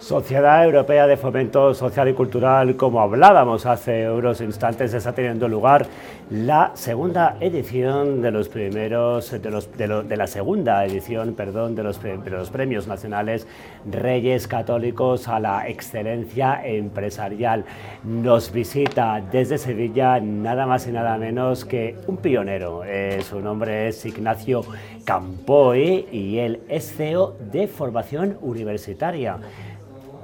Sociedad Europea de Fomento Social y Cultural, como hablábamos hace unos instantes, está teniendo lugar la segunda edición de los primeros, de, la segunda edición, perdón, de los premios nacionales Reyes Católicos a la excelencia empresarial. Nos visita desde Sevilla nada más y nada menos que un pionero. Eh, su nombre es Ignacio Campoy y él es CEO de Formación Universitaria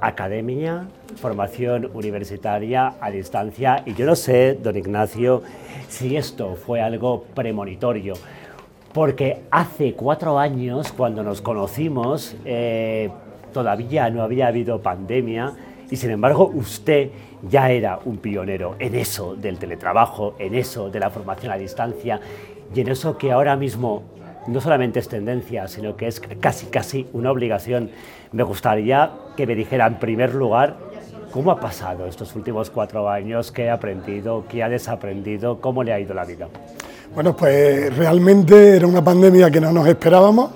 academia, formación universitaria a distancia y yo no sé, don Ignacio, si esto fue algo premonitorio, porque hace cuatro años, cuando nos conocimos, eh, todavía no había habido pandemia y sin embargo usted ya era un pionero en eso del teletrabajo, en eso de la formación a distancia y en eso que ahora mismo no solamente es tendencia, sino que es casi casi una obligación. Me gustaría que me dijera en primer lugar cómo ha pasado estos últimos cuatro años, qué ha aprendido, qué ha desaprendido, cómo le ha ido la vida. Bueno, pues realmente era una pandemia que no nos esperábamos,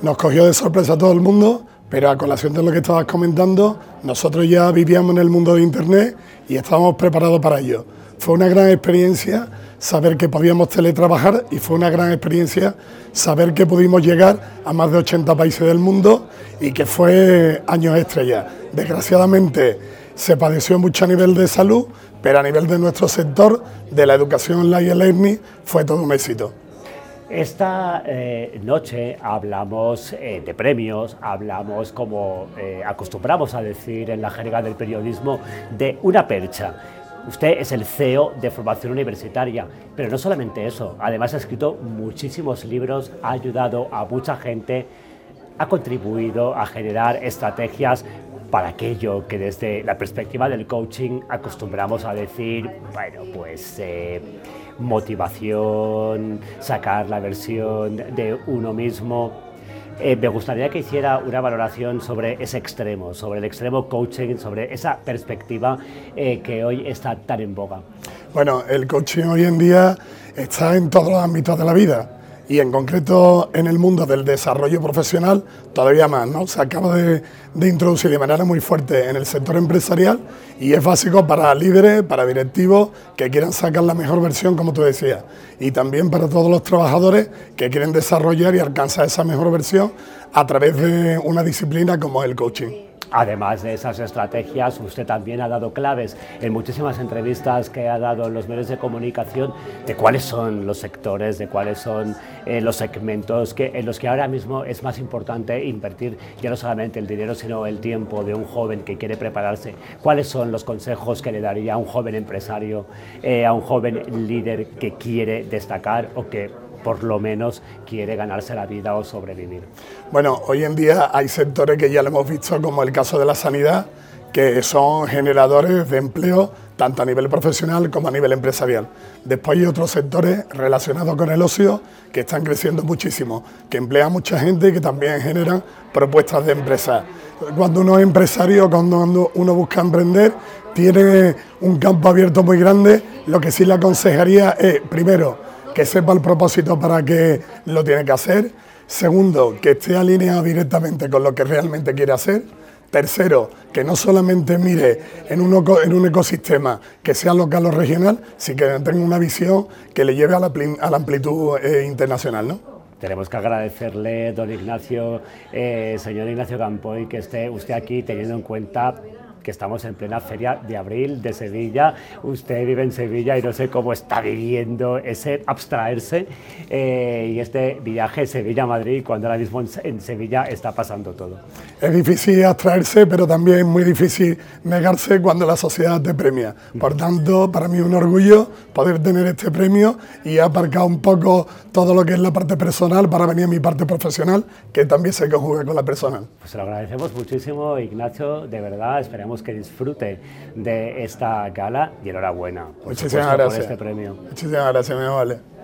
nos cogió de sorpresa a todo el mundo, pero a colación de lo que estabas comentando, nosotros ya vivíamos en el mundo de Internet y estábamos preparados para ello. Fue una gran experiencia saber que podíamos teletrabajar y fue una gran experiencia saber que pudimos llegar a más de 80 países del mundo y que fue años estrella. Desgraciadamente se padeció mucho a nivel de salud, pero a nivel de nuestro sector, de la educación online y learning, fue todo un éxito. Esta eh, noche hablamos eh, de premios, hablamos, como eh, acostumbramos a decir en la jerga del periodismo, de una percha. Usted es el CEO de formación universitaria, pero no solamente eso, además ha escrito muchísimos libros, ha ayudado a mucha gente, ha contribuido a generar estrategias para aquello que desde la perspectiva del coaching acostumbramos a decir, bueno, pues eh, motivación, sacar la versión de uno mismo eh, me gustaría que hiciera una valoración sobre ese extremo, sobre el extremo coaching, sobre esa perspectiva eh, que hoy está tan en boga. Bueno, el coaching hoy en día está en todos los ámbitos de la vida y en concreto en el mundo del desarrollo profesional todavía más, ¿no? Se acaba de, introducir de manera muy fuerte en el sector empresarial y es básico para líderes, para directivos que quieran sacar la mejor versión, como tú decías, y también para todos los trabajadores que quieren desarrollar y alcanzar esa mejor versión a través de una disciplina como el coaching. Además de esas estrategias, usted también ha dado claves en muchísimas entrevistas que ha dado en los medios de comunicación de cuáles son los sectores, de cuáles son eh, los segmentos que, en los que ahora mismo es más importante invertir ya no solamente el dinero, sino el tiempo de un joven que quiere prepararse. ¿Cuáles son los consejos que le daría a un joven empresario, eh, a un joven líder que quiere destacar o que por lo menos quiere ganarse la vida o sobrevivir. Bueno, hoy en día hay sectores que ya lo hemos visto, como el caso de la sanidad, que son generadores de empleo tanto a nivel profesional como a nivel empresarial. Después hay otros sectores relacionados con el ocio que están creciendo muchísimo, que emplean mucha gente y que también generan propuestas de empresa. Cuando uno es empresario, cuando uno busca emprender, tiene un campo abierto muy grande. Lo que sí le aconsejaría es, primero, que sepa el propósito para qué lo tiene que hacer. Segundo, que esté alineado directamente con lo que realmente quiere hacer. Tercero, que no solamente mire en un, ecosistema que sea local o regional, sino que tenga una visión que le lleve a la, a la amplitud eh, internacional. ¿no? Tenemos que agradecerle, don Ignacio, eh, señor Ignacio Campoy, que esté usted aquí teniendo en cuenta que estamos en plena feria de abril de Sevilla. Usted vive en Sevilla y no sé cómo está viviendo ese abstraerse eh, y este viaje Sevilla-Madrid cuando ahora mismo en, Sevilla está pasando todo. Es difícil abstraerse, pero también es muy difícil negarse cuando la sociedad te premia. Por tanto, para mí es un orgullo poder tener este premio y he aparcado un poco todo lo que es la parte personal para venir a mi parte profesional, que también se conjuga con la personal. Pues lo agradecemos muchísimo, Ignacio, de verdad, esperemos que disfrute de esta gala y enhorabuena por, Muchísimas gracias. por este premio. Muchísimas gracias, me vale.